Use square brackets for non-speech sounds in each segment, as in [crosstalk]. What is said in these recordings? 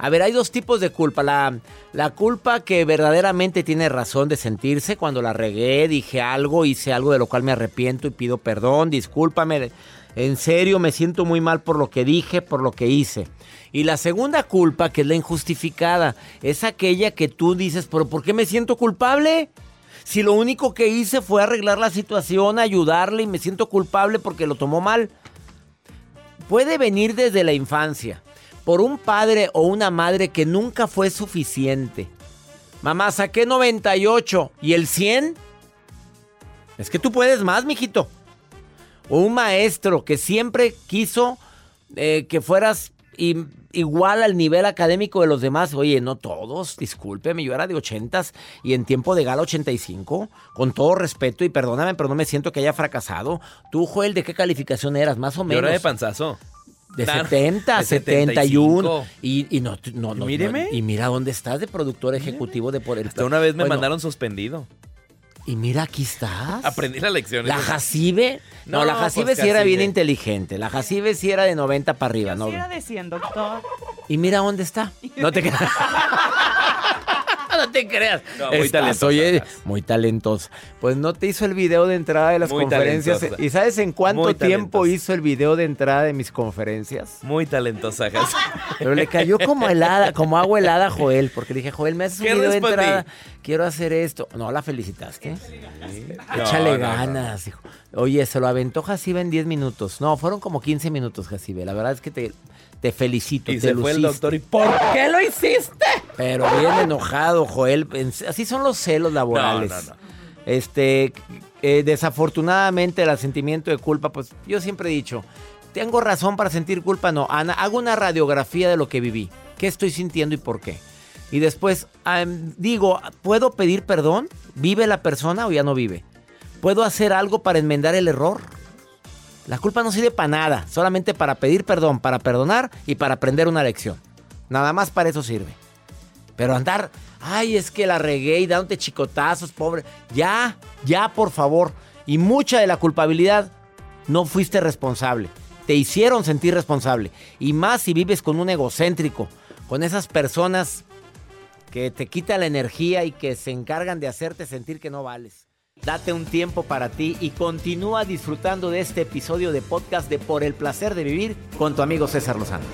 A ver, hay dos tipos de culpa. La, la, culpa que verdaderamente tiene razón de sentirse cuando la regué, dije algo, hice algo de lo cual me arrepiento y pido perdón, discúlpame. En serio, me siento muy mal por lo que dije, por lo que hice. Y la segunda culpa, que es la injustificada, es aquella que tú dices, pero ¿por qué me siento culpable? Si lo único que hice fue arreglar la situación, ayudarle y me siento culpable porque lo tomó mal. Puede venir desde la infancia por un padre o una madre que nunca fue suficiente. Mamá, saqué 98 y el 100. Es que tú puedes más, mijito. O un maestro que siempre quiso eh, que fueras igual al nivel académico de los demás. Oye, no todos, discúlpeme, yo era de 80 y en tiempo de gala 85. Con todo respeto y perdóname, pero no me siento que haya fracasado. Tú, Joel, ¿de qué calificación eras? Más o menos. Yo era de panzazo. De 70, 71. Y, y no, no, no, Míreme. y mira dónde estás de productor ejecutivo de por el. Hasta una vez me mandaron suspendido. Y mira, aquí estás. Aprendí la lección. La Jacibe. No, la Jacibe pues sí era bien inteligente. La Jacibe sí era de 90 para arriba. Yo no. Sí era de 100, doctor. Y mira dónde está. No te [laughs] creas. No te creas. No, muy talentosa. Oye, muy talentosa. Pues no te hizo el video de entrada de las muy conferencias. Talentosa. ¿Y sabes en cuánto tiempo hizo el video de entrada de mis conferencias? Muy talentosa, Jas. [laughs] Pero le cayó como helada, como agua helada a Joel, porque le dije, Joel, me haces un ¿Qué video de entrada. Quiero hacer esto. No, la felicitaste. Échale No, no, ganas, hijo. Oye, se lo aventó Jacibe en 10 minutos. No, fueron como 15 minutos, Jacibe. La verdad es que te, te felicito. Y te se fue el doctor y ¿por qué lo hiciste? Pero bien enojado, Joel. Así son los celos laborales. No, no, no. Este, eh, desafortunadamente, el sentimiento de culpa, pues yo siempre he dicho, ¿tengo razón para sentir culpa? No, Ana, hago una radiografía de lo que viví. ¿Qué estoy sintiendo y por qué? Y después digo, ¿puedo pedir perdón? ¿Vive la persona o ya no vive? ¿Puedo hacer algo para enmendar el error? La culpa no sirve para nada, solamente para pedir perdón, para perdonar y para aprender una lección. Nada más para eso sirve. Pero andar, ay, es que la regué y dándote chicotazos, pobre. Ya, ya, por favor. Y mucha de la culpabilidad no fuiste responsable. Te hicieron sentir responsable. Y más si vives con un egocéntrico, con esas personas que te quitan la energía y que se encargan de hacerte sentir que no vales. Date un tiempo para ti y continúa disfrutando de este episodio de podcast de Por el placer de vivir con tu amigo César Lozano.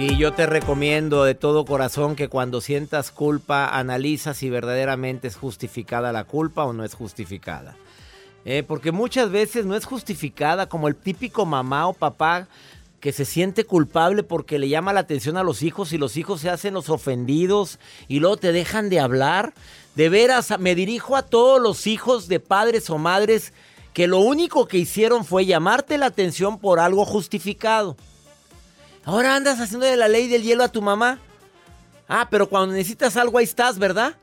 Sí, yo te recomiendo de todo corazón que cuando sientas culpa analiza si verdaderamente es justificada la culpa o no es justificada. Eh, porque muchas veces no es justificada como el típico mamá o papá que se siente culpable porque le llama la atención a los hijos y los hijos se hacen los ofendidos y luego te dejan de hablar. De veras, me dirijo a todos los hijos de padres o madres que lo único que hicieron fue llamarte la atención por algo justificado. Ahora andas haciendo de la ley del hielo a tu mamá. Ah, pero cuando necesitas algo ahí estás, ¿verdad?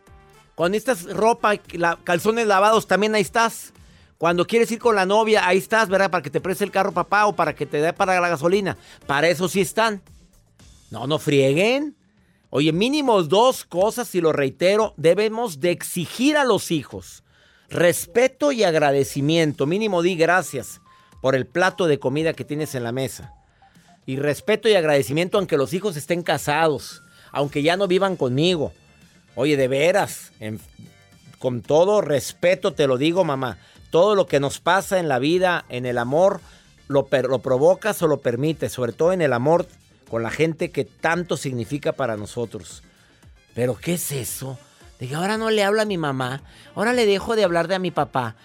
Cuando necesitas ropa, calzones lavados, también ahí estás. Cuando quieres ir con la novia, ahí estás, ¿verdad? Para que te preste el carro papá o para que te dé para la gasolina. Para eso sí están. No, no frieguen. Oye, mínimo dos cosas, y lo reitero, debemos de exigir a los hijos. Respeto y agradecimiento. Mínimo di gracias por el plato de comida que tienes en la mesa. Y respeto y agradecimiento aunque los hijos estén casados, aunque ya no vivan conmigo. Oye, de veras, con todo respeto te lo digo, mamá. Todo lo que nos pasa en la vida, en el amor, lo, lo provocas o lo permites, sobre todo en el amor con la gente que tanto significa para nosotros. Pero ¿qué es eso? Dije, ahora no le habla a mi mamá, ahora le dejo de hablar de a mi papá.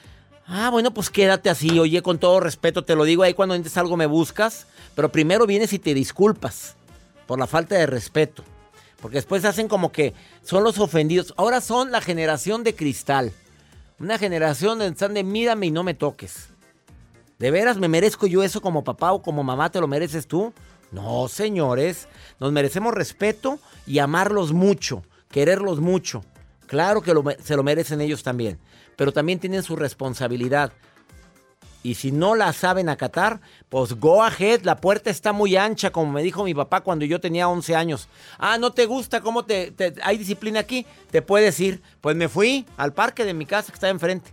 Ah, bueno, pues quédate así, oye, con todo respeto, te lo digo ahí cuando necesites algo me buscas, pero primero vienes y te disculpas por la falta de respeto. Porque después hacen como que son los ofendidos. Ahora son la generación de cristal. Una generación donde están de mírame y no me toques. ¿De veras me merezco yo eso como papá o como mamá te lo mereces tú? No, señores, nos merecemos respeto y amarlos mucho, quererlos mucho. Claro que se lo merecen ellos también, pero también tienen su responsabilidad. Y si no la saben acatar, pues go ahead, la puerta está muy ancha, como me dijo mi papá cuando yo tenía 11 años. Ah, ¿no te gusta cómo te, hay disciplina aquí? Te puedes ir. Pues me fui al parque de mi casa que está enfrente.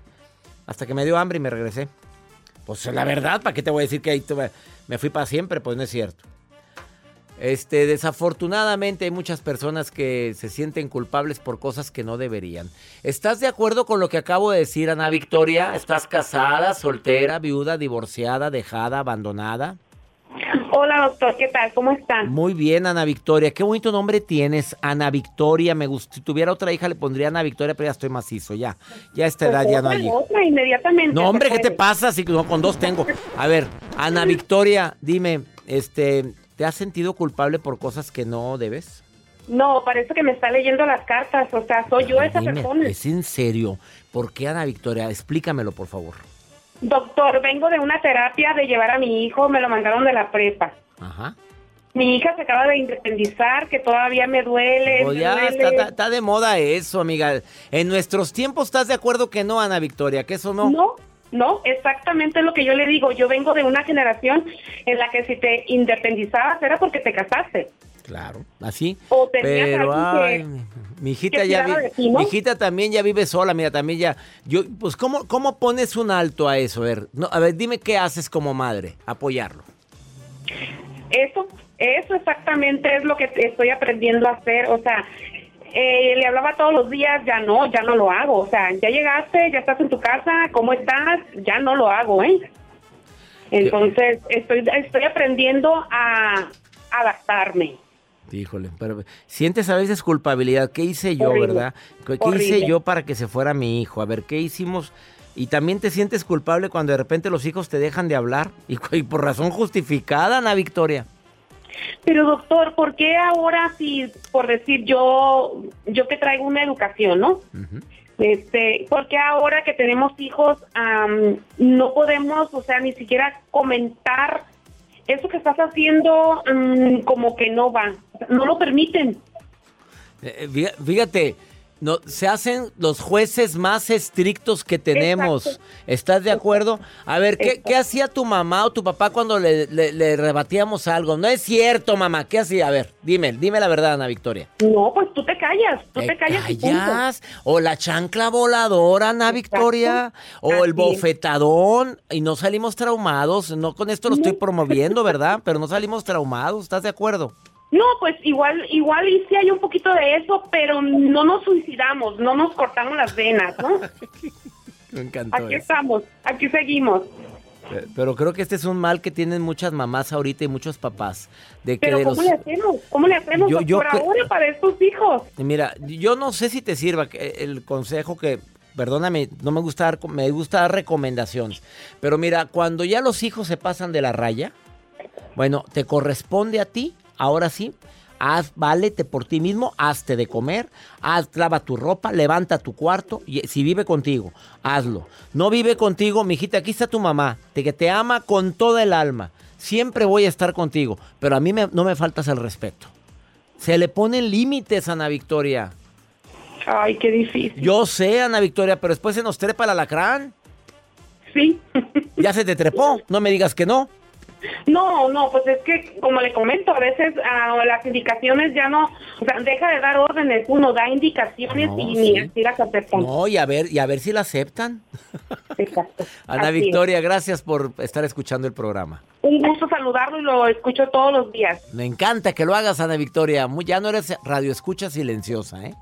Hasta que me dio hambre y me regresé. Pues la verdad, ¿para qué te voy a decir que ahí me fui para siempre? Pues no es cierto. Este, desafortunadamente hay muchas personas que se sienten culpables por cosas que no deberían. ¿Estás de acuerdo con lo que acabo de decir, Ana Victoria? ¿Estás casada, soltera, viuda, divorciada, dejada, abandonada? Hola, doctor, ¿qué tal? ¿Cómo están? Muy bien, Ana Victoria. Qué bonito nombre tienes, Ana Victoria. Me gusta. Si tuviera otra hija le pondría Ana Victoria, pero ya estoy macizo, ya. Ya a esta edad ya no hay. Otra inmediatamente. No, hombre, ¿qué te pasa? Si no, con dos tengo. A ver, Ana [laughs] Victoria, dime, este, ¿Te has sentido culpable por cosas que no debes? No, parece que me está leyendo las cartas. O sea, soy yo esa persona. ¿Es en serio? ¿Por qué, Ana Victoria? Explícamelo, por favor. Doctor, vengo de una terapia de llevar a mi hijo. Me lo mandaron de la prepa. Ajá. Mi hija se acaba de independizar, que todavía me duele. Oh, ya Está, está, de moda eso, amiga. En nuestros tiempos, ¿estás de acuerdo que no, Ana Victoria? Que eso no. No, no, exactamente lo que yo le digo. Yo vengo de una generación en la que si te independizabas era porque te casaste. Claro, así. Pero ay, mi hijita ya mi hijita también ya vive sola, mira, también ya yo pues cómo cómo pones un alto a eso, a ver. No, a ver, dime qué haces como madre, apoyarlo. Eso eso exactamente es lo que estoy aprendiendo a hacer, o sea, eh, le hablaba todos los días, ya no, ya no lo hago. O sea, ya llegaste, ya estás en tu casa, ¿cómo estás? Ya no lo hago, ¿eh? Entonces, estoy, estoy aprendiendo a adaptarme. Híjole, pero sientes a veces culpabilidad. ¿Qué hice yo, verdad? ¿Qué, hice yo para que se fuera mi hijo? A ver, ¿qué hicimos? Y también te sientes culpable cuando de repente los hijos te dejan de hablar [laughs] y, y por razón justificada, Ana Victoria. Pero doctor, ¿por qué ahora si, por decir yo, yo que traigo una educación, ¿no? Este, ¿por qué ahora que tenemos hijos no podemos, o sea, ni siquiera comentar eso que estás haciendo como que no va, no lo permiten? Eh, eh, fíjate, no, se hacen los jueces más estrictos que tenemos. ¿Estás de acuerdo? A ver, ¿qué, ¿qué, hacía tu mamá o tu papá cuando le, le, rebatíamos algo? No es cierto, mamá. ¿Qué hacía? A ver, dime, dime la verdad, Ana Victoria. No, pues tú te callas, tú te, callas. O la chancla voladora, Ana Victoria. O el bofetadón. Y no salimos traumados. No con esto lo estoy promoviendo, ¿verdad? [laughs] Pero no salimos traumados. ¿Estás de acuerdo? No, pues igual, igual y sí hay un poquito de eso, pero no nos suicidamos, no nos cortamos las venas, ¿no? [laughs] Me encantó. Aquí estamos, aquí seguimos. Eh, pero creo que este es un mal que tienen muchas mamás ahorita y muchos papás. De que Pero ¿cómo le hacemos? ¿Cómo le hacemos por ahora para estos hijos? Mira, yo no sé si te sirva el consejo que, perdóname, no me gusta dar, me gusta dar recomendaciones. Pero mira, cuando ya los hijos se pasan de la raya, bueno, te corresponde a ti ahora sí, haz, válete por ti mismo, hazte de comer, haz, lava tu ropa, levanta tu cuarto, y si vive contigo, hazlo. No vive contigo, mijita, aquí está tu mamá, que te ama con toda el alma. Siempre voy a estar contigo, pero a mí no me faltas el respeto. Se le ponen límites, Ana Victoria. Ay, qué difícil. Yo sé, Ana Victoria, pero después se nos trepa el alacrán. Sí. ya se te trepó, no me digas que no. No, no, pues es que, como le comento, a veces ah, las indicaciones ya no, o sea, deja de dar órdenes, uno da indicaciones No, y sí. ni así las aceptan. No, y a ver, y a ver si la aceptan. Exacto. [laughs] Ana Así es. Victoria, gracias por estar escuchando el programa. Un gusto saludarlo y lo escucho todos los días. Me encanta que lo hagas, Ana Victoria. Muy- Ya no eres radio escucha silenciosa, ¿eh?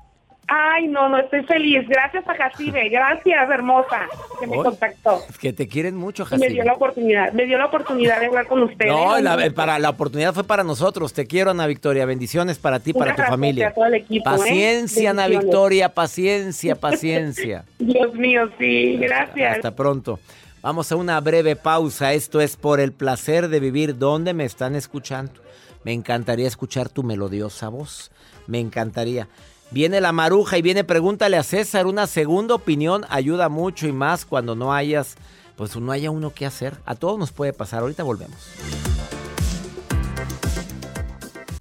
Ay, no, no, estoy feliz. Gracias a Jacibe, gracias, hermosa, que me Oy. contactó. Que te quieren mucho, Y me dio la oportunidad, me dio la oportunidad de hablar con usted. No, la, eh, para, la oportunidad fue para nosotros. Te quiero, Ana Victoria. Bendiciones para ti, para tu familia. a todo el equipo, ¿eh? Paciencia, Ana. Victoria. Paciencia, paciencia. [laughs] Dios mío, sí, gracias. Hasta pronto. Vamos a una breve pausa. Esto es por el placer de vivir. ¿Dónde me están escuchando? Me encantaría escuchar tu melodiosa voz. Me encantaría. Viene la maruja y viene pregúntale a César. Una segunda opinión ayuda mucho y más cuando no hayas, pues no haya uno que hacer. A todos nos puede pasar. Ahorita volvemos.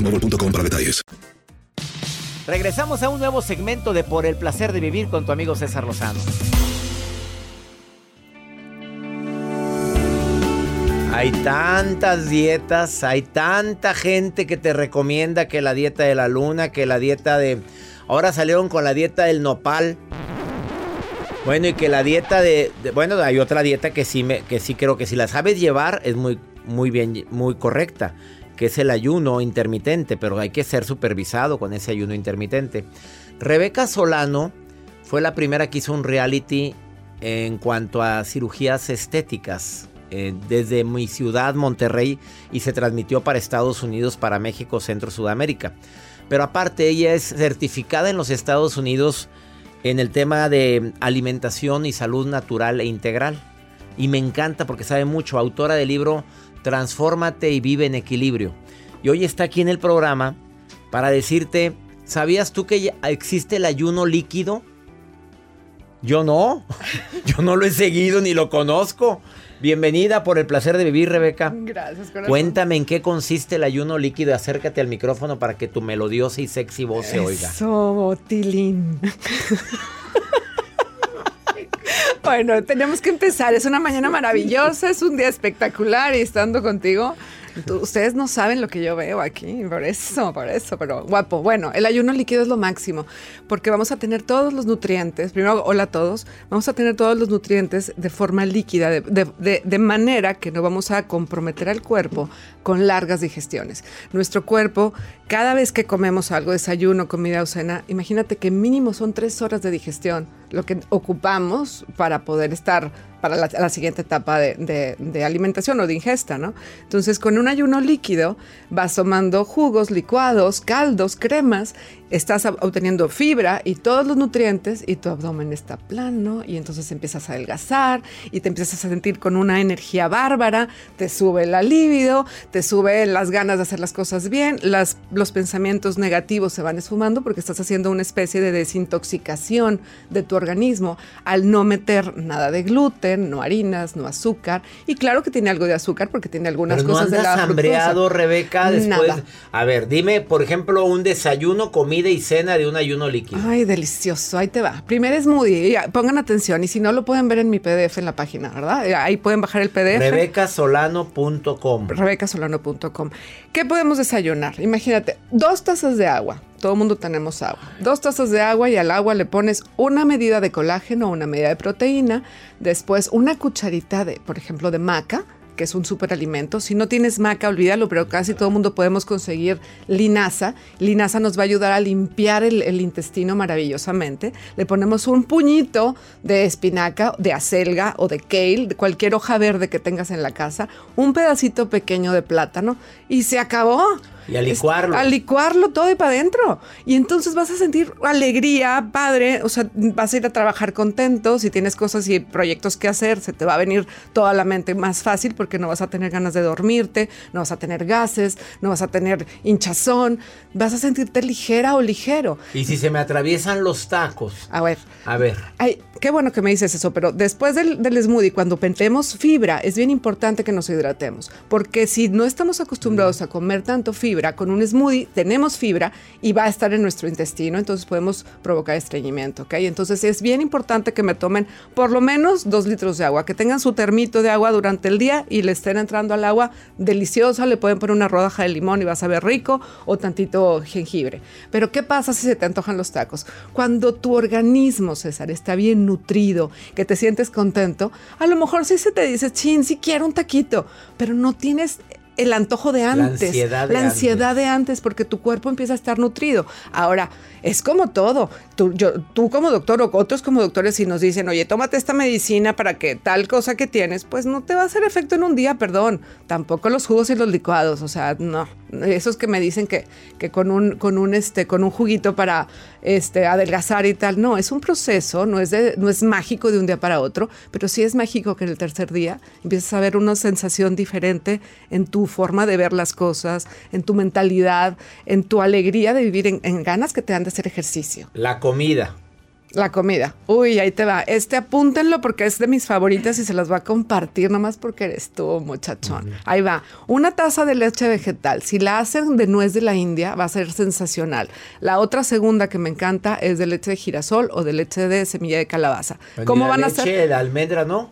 boostmobile.com para detalles. Regresamos a un nuevo segmento de Por el placer de vivir con tu amigo César Lozano. Hay tantas dietas, hay tanta gente que te recomienda que la dieta de la luna, que la dieta de... Ahora salieron con la dieta del nopal. Bueno, y que la dieta de... de- bueno, hay otra dieta que sí, me, que sí creo que si la sabes llevar es muy, muy bien, muy correcta, que es el ayuno intermitente, pero hay que ser supervisado con ese ayuno intermitente. Rebeca Solano fue la primera que hizo un reality en cuanto a cirugías estéticas eh, desde mi ciudad, Monterrey, y se transmitió para Estados Unidos, para México, Centro, Sudamérica. Pero aparte, ella es certificada en los Estados Unidos en el tema de alimentación y salud natural e integral. Y me encanta porque sabe mucho, autora del libro Transfórmate y vive en equilibrio. Y hoy está aquí en el programa para decirte, ¿sabías tú que existe el ayuno líquido? Yo no, [laughs] yo no lo he seguido ni lo conozco. Bienvenida por el placer de vivir, Rebeca. Gracias, corazón. Cuéntame en qué consiste el ayuno líquido. Acércate al micrófono para que tu melodiosa y sexy voz se oiga. Eso, Tilín. [laughs] bueno, tenemos que empezar. Es una mañana maravillosa, es un día espectacular y estando contigo. ustedes no saben lo que yo veo aquí, por eso, por eso, pero guapo. Bueno, el ayuno líquido es lo máximo, porque vamos a tener todos los nutrientes, primero, hola a todos, vamos a tener todos los nutrientes de forma líquida, de- de manera que no vamos a comprometer al cuerpo con largas digestiones. Nuestro cuerpo, cada vez que comemos algo, desayuno, comida o cena, imagínate que mínimo son tres horas de digestión, lo que ocupamos para poder estar para la, siguiente etapa de, de- de alimentación o de ingesta, ¿no? Entonces, con un ayuno líquido, vas tomando jugos, licuados, caldos, cremas, estás ob- obteniendo fibra y todos los nutrientes y tu abdomen está plano y entonces empiezas a adelgazar y te empiezas a sentir con una energía bárbara, te sube la libido, te sube las ganas de hacer las cosas bien, las, los pensamientos negativos se van esfumando porque estás haciendo una especie de desintoxicación de tu organismo al no meter nada de gluten, no harinas, no azúcar y claro que tiene algo de azúcar porque tiene algunas Pero no cosas de la hambreado, Rebeca, después. Nada. A ver, dime, por ejemplo, un desayuno, comida y cena de un ayuno líquido. Ay, delicioso. Ahí te va. Primer smoothie. Ya, Pongan atención. Y si no, lo pueden ver en mi PDF en la página, ¿verdad? Ahí pueden bajar el PDF. RebecaSolano.com. rebecasolano.com. ¿Qué podemos desayunar? Imagínate, dos tazas de agua. Todo el mundo tenemos agua. Dos tazas de agua y al agua le pones una medida de colágeno, una medida de proteína, después una cucharita de, por ejemplo, de maca, que es un superalimento. Si no tienes maca, olvídalo, pero casi todo el mundo podemos conseguir linaza. Linaza nos va a ayudar a limpiar el, el intestino maravillosamente. Le ponemos un puñito de espinaca, de acelga o de kale, de cualquier hoja verde que tengas en la casa, un pedacito pequeño de plátano y se acabó. Y a licuarlo. A licuarlo todo y para adentro. Y entonces vas a sentir alegría, padre. O sea, vas a ir a trabajar contento. Si tienes cosas y proyectos que hacer, se te va a venir toda la mente más fácil porque no vas a tener ganas de dormirte, no vas a tener gases, no vas a tener hinchazón. Vas a sentirte ligera o ligero. Y si se me atraviesan los tacos. A ver. A ver. Ay, qué bueno que me dices eso, pero después del, del smoothie, cuando pentemos fibra, es bien importante que nos hidratemos. Porque si no estamos acostumbrados a comer tanto fibra, con un smoothie tenemos fibra y va a estar en nuestro intestino, entonces podemos provocar estreñimiento, ¿ok? Entonces es bien importante que me tomen por lo menos dos litros de agua, que tengan su termito de agua durante el día y le estén entrando al agua deliciosa, le pueden poner una rodaja de limón y va a saber rico o tantito jengibre. Pero ¿qué pasa si se te antojan los tacos? Cuando tu organismo, César, está bien nutrido, que te sientes contento, a lo mejor sí se te dice, chin, sí quiero un taquito, pero no tienes el antojo de antes, La ansiedad de la ansiedad de antes, porque tu cuerpo empieza a estar nutrido. Ahora, es como todo. Tú, yo, tú como doctor o otros como doctores, si nos dicen, oye, tómate esta medicina para que tal cosa que tienes, pues no te va a hacer efecto en un día, perdón. Tampoco los jugos y los licuados, o sea, no. Esos que me dicen que, que con un, con un este, con un juguito para este, adelgazar y tal. No, es un proceso, no es, no es mágico de un día para otro, pero sí es mágico que en el tercer día empiezas a ver una sensación diferente en tu forma de ver las cosas, en tu mentalidad, en tu alegría de vivir, en, en ganas que te dan de hacer ejercicio. La comida. La comida. Uy, ahí te va. Este apúntenlo porque es de mis favoritas y se las va a compartir nomás porque eres tú, muchachón. Ahí va. Una taza de leche vegetal. Si la hacen de nuez de la India, va a ser sensacional. La otra segunda que me encanta es de leche de girasol o de leche de semilla de calabaza. ¿Cómo la van a ser? de almendra, ¿no?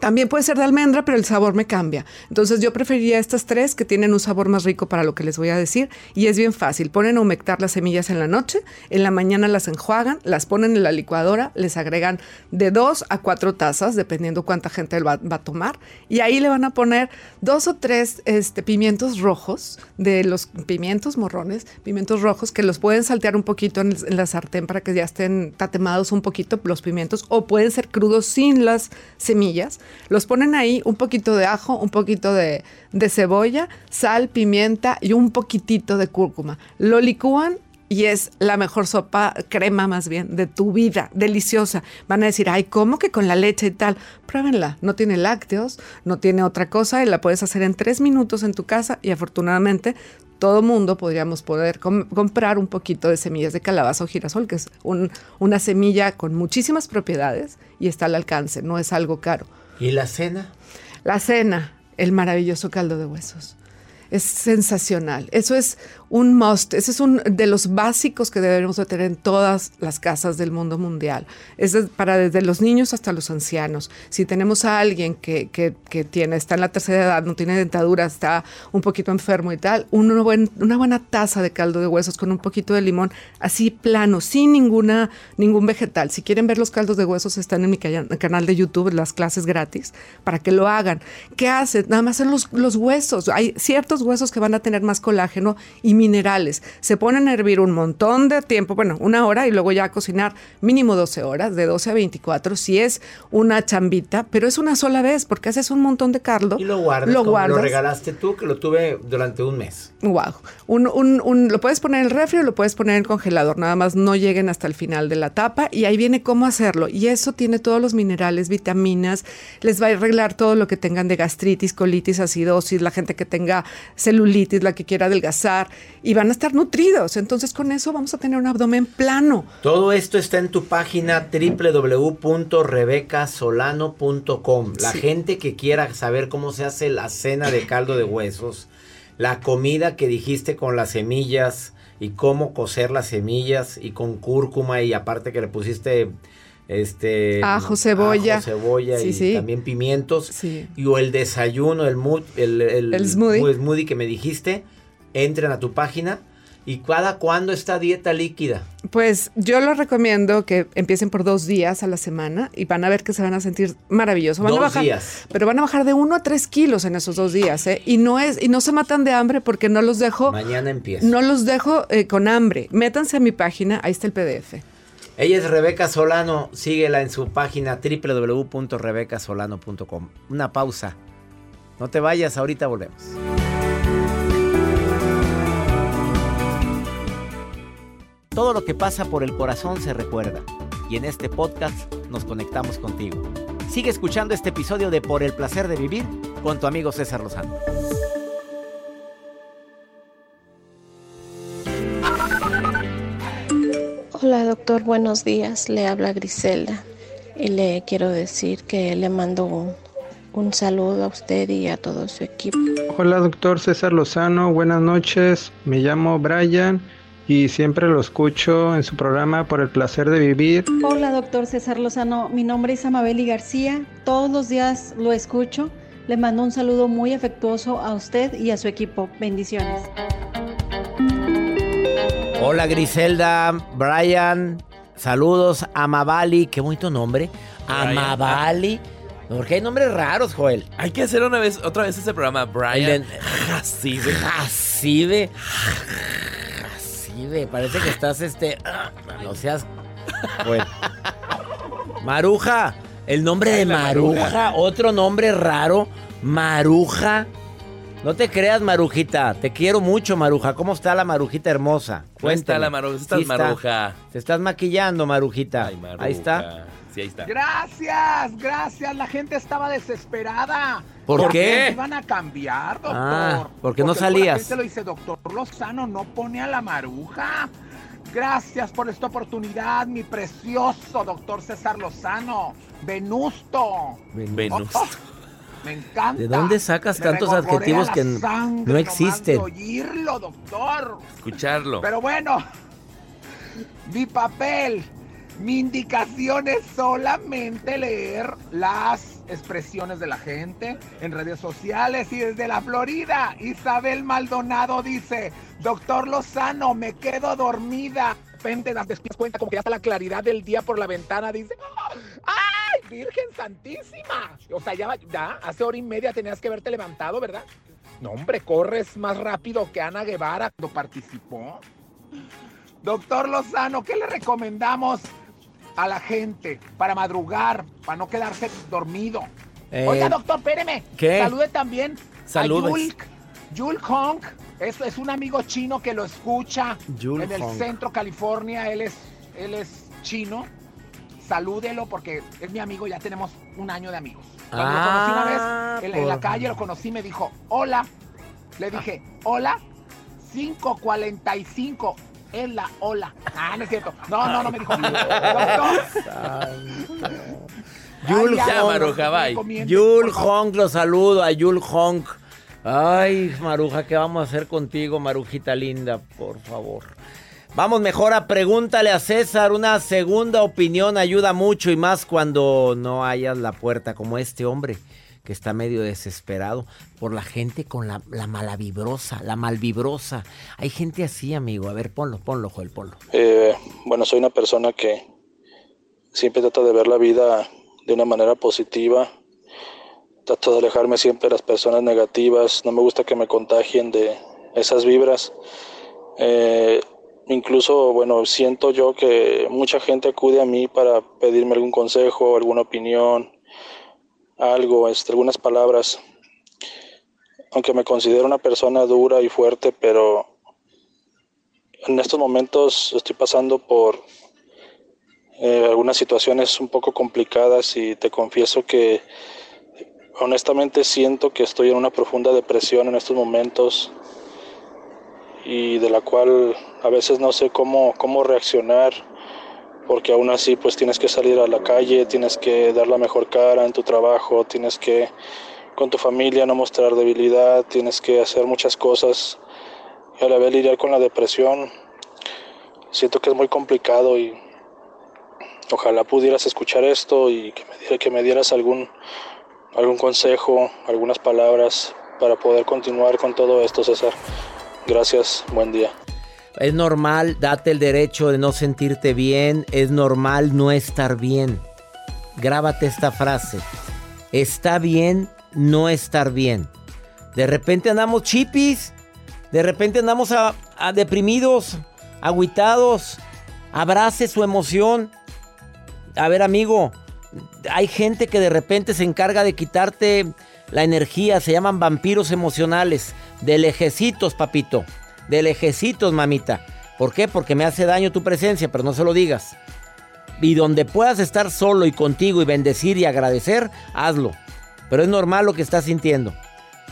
También puede ser de almendra, pero el sabor me cambia. Entonces yo preferiría estas tres que tienen un sabor más rico para lo que les voy a decir. Y es bien fácil. Ponen a humectar las semillas en la noche, en la mañana las enjuagan, las ponen en la licuadora, les agregan de dos a cuatro tazas, dependiendo cuánta gente va, va a tomar. Y ahí le van a poner dos o tres este, pimientos rojos, de los pimientos morrones, pimientos rojos, que los pueden saltear un poquito en, en la sartén para que ya estén tatemados un poquito los pimientos, o pueden ser crudos sin las semillas. Los ponen ahí un poquito de ajo, un poquito de, cebolla, sal, pimienta y un poquitito de cúrcuma. Lo licúan y es la mejor sopa, crema más bien, de tu vida, deliciosa. Van a decir, ay, ¿cómo que con la leche y tal? Pruébenla, no tiene lácteos, no tiene otra cosa y la puedes hacer en tres minutos en tu casa y afortunadamente todo mundo podríamos poder com- comprar un poquito de semillas de calabaza o girasol, que es un- una semilla con muchísimas propiedades y está al alcance, no es algo caro. ¿Y la cena? La cena, el maravilloso caldo de huesos. Es sensacional. Eso es un must. Ese es un de los básicos que debemos de tener en todas las casas del mundo mundial. Es para desde los niños hasta los ancianos. Si tenemos a alguien que, que- que tiene, está en la tercera edad, no tiene dentadura, está un poquito enfermo y tal, una, buen- una buena taza de caldo de huesos con un poquito de limón, así plano, sin ninguna, ningún vegetal. Si quieren ver los caldos de huesos, están en mi canal de YouTube, las clases gratis, para que lo hagan. ¿Qué hacen? Nada más en los, los huesos. Hay ciertos huesos que van a tener más colágeno y minerales. Se ponen a hervir un montón de tiempo, bueno, una hora y luego ya a cocinar mínimo 12 horas, de 12 a 24, si es una chambita, pero es una sola vez porque haces un montón de caldo. Y lo guardas. Lo guardas. Lo regalaste tú, que lo tuve durante un mes. Wow. Un, un- un- lo puedes poner en el refri o lo puedes poner en el congelador. Nada más no lleguen hasta el final de la tapa y ahí viene cómo hacerlo. Y eso tiene todos los minerales, vitaminas. Les va a arreglar todo lo que tengan de gastritis, colitis, acidosis, la gente que tenga celulitis, la que quiera adelgazar. Y van a estar nutridos. Entonces con eso vamos a tener un abdomen plano. Todo esto está en tu página www.rebecasolano.com. La Sí. gente que quiera saber cómo se hace la cena de caldo de huesos, la comida que dijiste con las semillas y cómo cocer las semillas y con cúrcuma y aparte que le pusiste este Ajo, cebolla. ajo, cebolla Sí, y sí. también pimientos Sí. y o el desayuno, el, mood- el, el, El smoothie. smoothie que me dijiste, entren a tu página ¿Y cada cuándo esta dieta líquida? Pues yo les recomiendo que empiecen por dos días a la semana y van a ver que se van a sentir maravilloso. Van Dos a bajar, días. Pero van a bajar de uno a tres kilos en esos dos días, ¿eh? Y no es, y no se matan de hambre porque no los dejo, Mañana empieza. no los dejo eh, con hambre. Métanse a mi página, ahí está el PDF. Ella es Rebeca Solano. Síguela en su página www.rebecasolano.com. Una pausa. No te vayas, ahorita volvemos. Todo lo que pasa por el corazón se recuerda. Y en este podcast nos conectamos contigo. Sigue escuchando este episodio de Por el placer de vivir con tu amigo César Lozano. Hola doctor, buenos días. Le habla Griselda y le quiero decir que le mando un, un saludo a usted y a todo su equipo. Hola doctor César Lozano, buenas noches. Me llamo Brian y siempre lo escucho en su programa por el placer de vivir. Hola, doctor César Lozano. Mi nombre es Amabeli García. Todos los días lo escucho. Le mando un saludo muy afectuoso a usted y a su equipo. Bendiciones. Hola Griselda, Brian, saludos, Amabali, qué bonito nombre. Brian. Amabali. Porque hay nombres raros, Joel. Hay que hacer una vez, otra vez ese programa, Brian. De- Jacibe. Parece que estás este. No seas. [laughs] Joel. Maruja. El nombre de Maruja. Maruja. Otro nombre raro. Maruja. No te creas, Marujita. Te quiero mucho, Maruja. ¿Cómo está la Marujita hermosa? ¿Cómo está Cuéntame. la Maruja? Estás Sí está. Maruja. Te estás maquillando, Marujita. Ay, Maruja. Ahí está. Sí, ahí está. Gracias, gracias. La gente estaba desesperada. ¿Por qué? iban a cambiar, doctor. Ah, ¿por qué no Porque luego salías? La gente lo dice, doctor Lozano, no pone a la maruja. Gracias por esta oportunidad, mi precioso doctor César Lozano. Venusto. Venus. Oh, me encanta. ¿De dónde sacas Me tantos adjetivos que no existen? oírlo, doctor. Escucharlo. Pero bueno, [laughs] mi papel, mi indicación es solamente leer las expresiones de la gente en redes sociales y desde la Florida. Isabel Maldonado dice, doctor Lozano, me quedo dormida. De repente das cuenta como que ya está la claridad del día por la ventana, dice, ¡ay, Virgen Santísima! O sea, ya, ya hace hora y media tenías que haberte levantado, ¿verdad? No, hombre, corres más rápido que Ana Guevara cuando participó. Doctor Lozano, ¿qué le recomendamos a la gente para madrugar, para no quedarse dormido? Eh, Oiga, doctor, espéreme. ¿qué? Salude también Saludes. a Yulk. Yul Hong. Es, es un amigo chino que lo escucha Yul en el Hong. centro California. Él es, él es chino. Salúdelo porque es mi amigo, ya tenemos un año de amigos. Cuando lo conocí una Ah, vez en, en la calle, lo conocí, me dijo, hola. Le dije, hola, 545. Es la hola. Ah, no es cierto. No, no, no me dijo. [laughs] Doctor. Yul Ay, Ya, Hong. Maruja, bye. recomiende, Yul. Hong, lo saludo a Yul Hong. Ay, Maruja, ¿qué vamos a hacer contigo, Marujita linda? Por favor. Vamos mejor a pregúntale a César. Una segunda opinión ayuda mucho y más cuando no hayas la puerta como este hombre que está medio desesperado por la gente con la, la malavibrosa, la malvibrosa. Hay gente así, amigo. A ver, ponlo, ponlo, Joel, ponlo. Eh, bueno, soy una persona que siempre trata de ver la vida de una manera positiva. Trato de alejarme siempre de las personas negativas. No me gusta que me contagien de esas vibras. Eh, incluso, bueno, siento yo que mucha gente acude a mí para pedirme algún consejo, alguna opinión, algo, este, algunas palabras. Aunque me considero una persona dura y fuerte, pero en estos momentos estoy pasando por eh, algunas situaciones un poco complicadas y te confieso que honestamente siento que estoy en una profunda depresión en estos momentos y de la cual a veces no sé cómo, cómo reaccionar porque aún así pues tienes que salir a la calle, tienes que dar la mejor cara en tu trabajo, tienes que con tu familia no mostrar debilidad, tienes que hacer muchas cosas y a la vez lidiar con la depresión siento que es muy complicado y ojalá pudieras escuchar esto y que me, que me dieras algún, algún consejo, algunas palabras para poder continuar con todo esto, César. Gracias, buen día. Es normal, date el derecho de no sentirte bien. Es normal no estar bien. Grábate esta frase. Está bien no estar bien. De repente andamos chipis. De repente andamos a, a deprimidos, agüitados. Abrace su emoción. A ver, amigo, hay gente que de repente se encarga de quitarte la energía. Se llaman vampiros emocionales. De lejecitos, papito. De lejecitos, mamita. ¿Por qué? Porque me hace daño tu presencia, pero no se lo digas. Y donde puedas estar solo y contigo y bendecir y agradecer, hazlo. Pero es normal lo que estás sintiendo.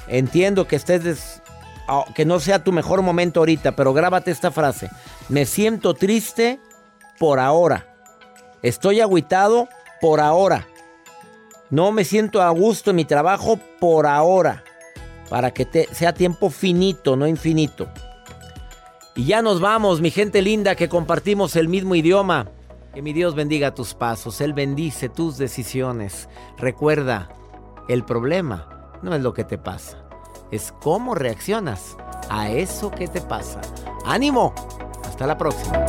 Entiendo que estés des- ah, que no sea tu mejor momento ahorita, pero grábate esta frase. Me siento triste por ahora. Estoy agüitado por ahora. No me siento a gusto en mi trabajo por ahora. Para que te, sea tiempo finito, no infinito. Y ya nos vamos, mi gente linda, que compartimos el mismo idioma. Que mi Dios bendiga tus pasos, Él bendice tus decisiones. Recuerda, el problema no es lo que te pasa, es cómo reaccionas a eso que te pasa. ¡Ánimo! Hasta la próxima.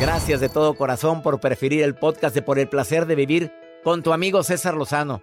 Gracias de todo corazón por preferir el podcast de Por el placer de vivir con tu amigo César Lozano.